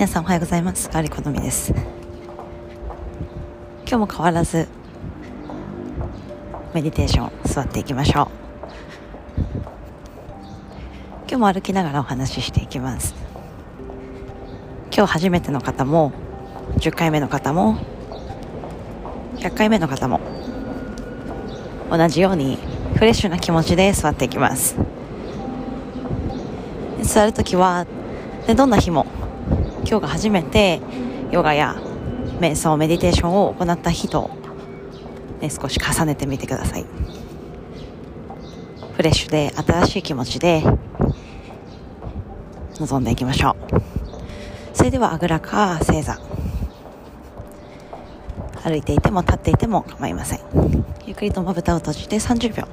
皆さんおはようございます。ガリコのみです。今日も変わらずメディテーション座っていきましょう。今日も歩きながらお話ししていきます。今日初めての方も10回目の方も100回目の方も同じようにフレッシュな気持ちで座っていきます。座るときはでどんな日も今日が初めてヨガや瞑想メディテーションを行った日と、ね、少し重ねてみてください。フレッシュで新しい気持ちで臨んでいきましょう。それではあぐらか正座。歩いていても立っていても構いません。ゆっくりとまぶたを閉じて30秒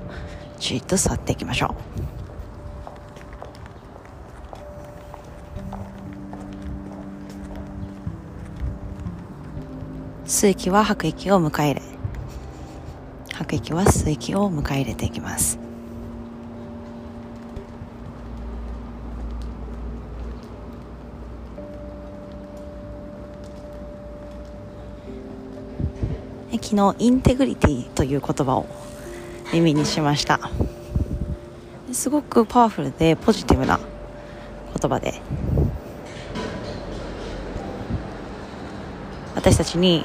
じっと座っていきましょう。吸う息は吐く息を迎え入れ吐く息は吸う息を迎え入れていきます。昨日インテグリティという言葉を耳にしました。すごくパワフルでポジティブな言葉で。私たちに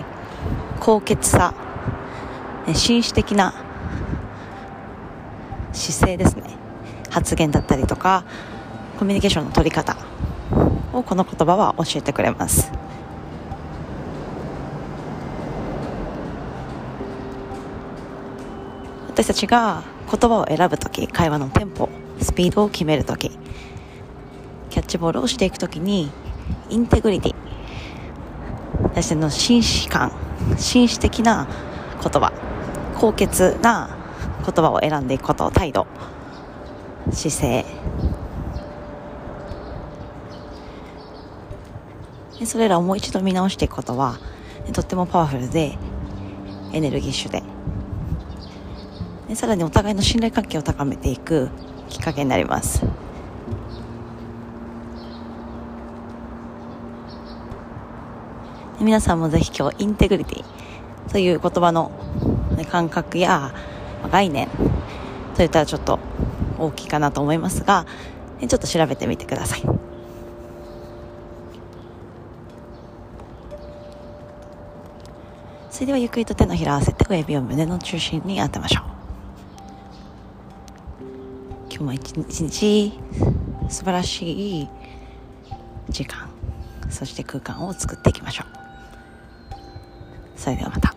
高潔さ紳士的な姿勢ですね。発言だったりとかコミュニケーションの取り方をこの言葉は教えてくれます。私たちが言葉を選ぶ時会話のテンポスピードを決める時キャッチボールをしていく時にインテグリティ私の紳士感紳士的な言葉高潔な言葉を選んでいくこと態度姿勢。それらをもう一度見直していくことはとってもパワフルでエネルギッシュで。でさらにお互いの信頼関係を高めていくきっかけになります。皆さんもぜひ今日インテグリティという言葉の、ね、感覚や概念といったらちょっと大きいかなと思いますがちょっと調べてみてください。それではゆっくりと手のひらを合わせて親指を胸の中心に当てましょう。今日も一日素晴らしい時間そして空間を作っていきましょう。それではまた。